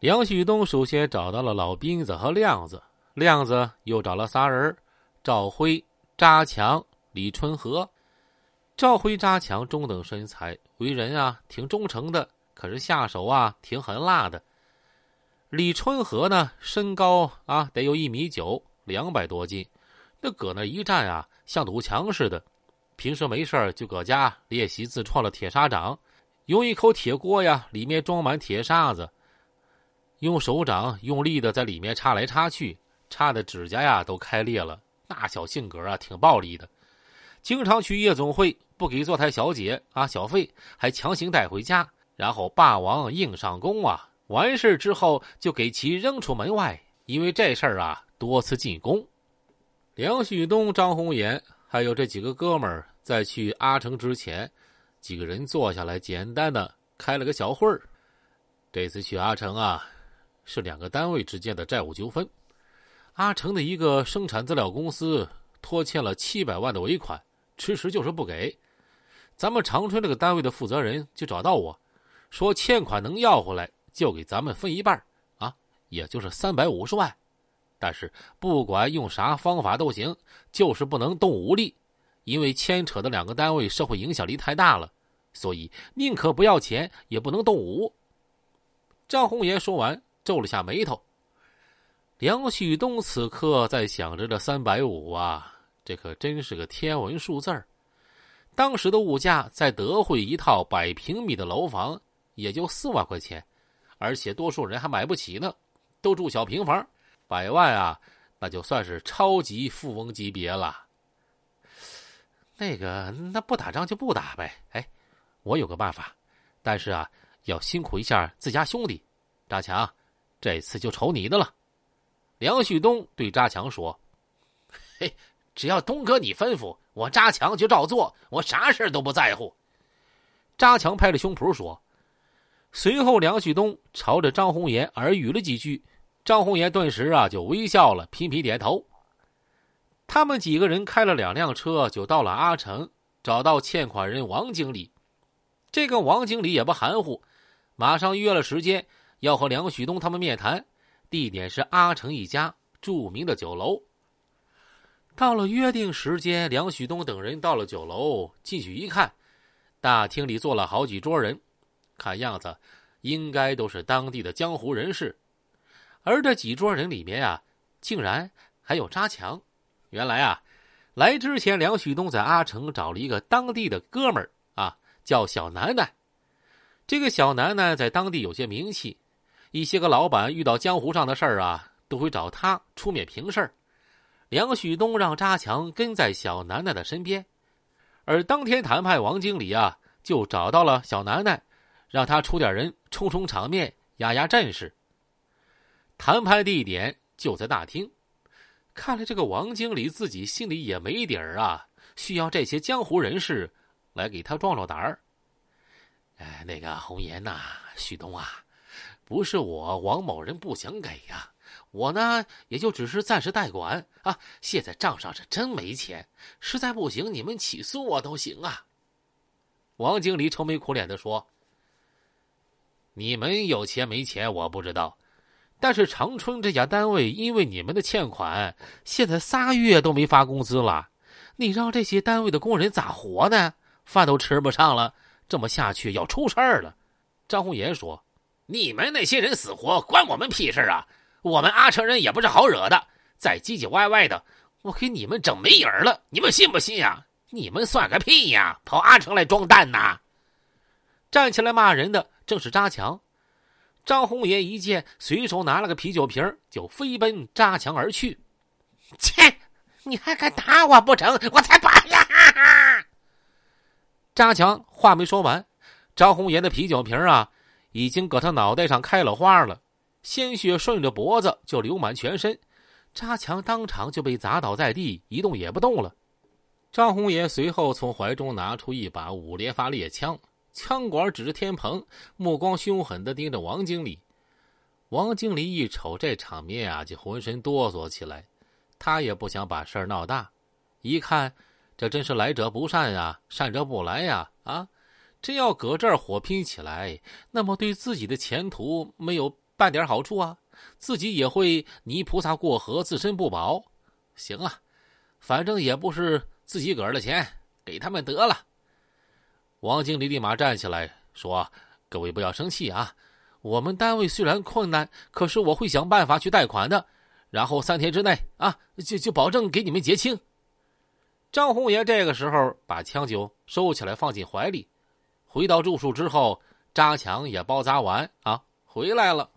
梁旭东首先找到了老斌子和亮子，亮子又找了仨人：赵辉、扎强、李春和。赵辉、扎强中等身材，为人啊挺忠诚的，可是下手啊挺狠辣的。李春和呢，身高啊得有一米九，两百多斤，那搁那一站啊，像堵墙似的。平时没事就搁家练习自创的铁砂掌，用一口铁锅呀，里面装满铁砂子，用手掌用力的在里面插来插去，插的指甲呀都开裂了。那小性格啊，挺暴力的。经常去夜总会，不给坐台小姐啊小费，还强行带回家，然后霸王硬上弓啊！完事之后就给其扔出门外，因为这事儿啊多次进宫。梁旭东、张红岩还有这几个哥们儿在去阿城之前，几个人坐下来简单的开了个小会儿。这次去阿城啊，是两个单位之间的债务纠纷。阿城的一个生产资料公司拖欠了七百万的尾款。迟迟就是不给，咱们长春这个单位的负责人就找到我，说欠款能要回来就给咱们分一半啊，也就是三百五十万。但是不管用啥方法都行，就是不能动武力，因为牵扯的两个单位社会影响力太大了，所以宁可不要钱也不能动武。张红岩说完，皱了下眉头。梁旭东此刻在想着这三百五啊。这可真是个天文数字儿。当时的物价在德惠，一套百平米的楼房也就四万块钱，而且多数人还买不起呢，都住小平房。百万啊，那就算是超级富翁级别了。那个，那不打仗就不打呗。哎，我有个办法，但是啊，要辛苦一下自家兄弟。扎强，这次就瞅你的了。梁旭东对扎强说：“嘿。”只要东哥你吩咐，我扎强就照做，我啥事都不在乎。扎强拍着胸脯说。随后，梁旭东朝着张红岩耳语了几句，张红岩顿时啊就微笑了，频频点头。他们几个人开了两辆车，就到了阿城，找到欠款人王经理。这个王经理也不含糊，马上约了时间，要和梁旭东他们面谈，地点是阿城一家著名的酒楼。到了约定时间，梁旭东等人到了酒楼，进去一看，大厅里坐了好几桌人，看样子应该都是当地的江湖人士。而这几桌人里面啊，竟然还有扎强。原来啊，来之前梁旭东在阿城找了一个当地的哥们儿啊，叫小楠楠。这个小楠楠在当地有些名气，一些个老板遇到江湖上的事儿啊，都会找他出面平事儿。梁旭东让扎强跟在小楠楠的身边，而当天谈判王经理啊，就找到了小楠楠，让他出点人充充场面、压压阵势。谈判地点就在大厅，看来这个王经理自己心里也没底儿啊，需要这些江湖人士来给他壮壮胆儿。哎，那个红颜呐，旭东啊，不是我王某人不想给呀。我呢，也就只是暂时代管啊。现在账上是真没钱，实在不行，你们起诉我都行啊。王经理愁眉苦脸的说：“你们有钱没钱我不知道，但是长春这家单位因为你们的欠款，现在仨月都没发工资了。你让这些单位的工人咋活呢？饭都吃不上了，这么下去要出事儿了。”张红岩说：“你们那些人死活关我们屁事啊！”我们阿城人也不是好惹的，再唧唧歪歪的，我给你们整没影了，你们信不信呀？你们算个屁呀！跑阿城来装蛋呐！站起来骂人的正是扎强。张红岩一见，随手拿了个啤酒瓶，就飞奔扎强而去。切！你还敢打我不成？我才不呀！扎强话没说完，张红岩的啤酒瓶啊，已经搁他脑袋上开了花了。鲜血顺着脖子就流满全身，扎强当场就被砸倒在地，一动也不动了。张红岩随后从怀中拿出一把五连发猎枪，枪管指着天棚，目光凶狠的盯着王经理。王经理一瞅这场面啊，就浑身哆嗦起来。他也不想把事儿闹大，一看这真是来者不善呀，善者不来呀！啊，真要搁这儿火拼起来，那么对自己的前途没有。半点好处啊，自己也会泥菩萨过河，自身不保。行啊，反正也不是自己个儿的钱，给他们得了。王经理立马站起来说：“各位不要生气啊，我们单位虽然困难，可是我会想办法去贷款的。然后三天之内啊，就就保证给你们结清。”张红爷这个时候把枪就收起来，放进怀里。回到住处之后，扎强也包扎完啊，回来了。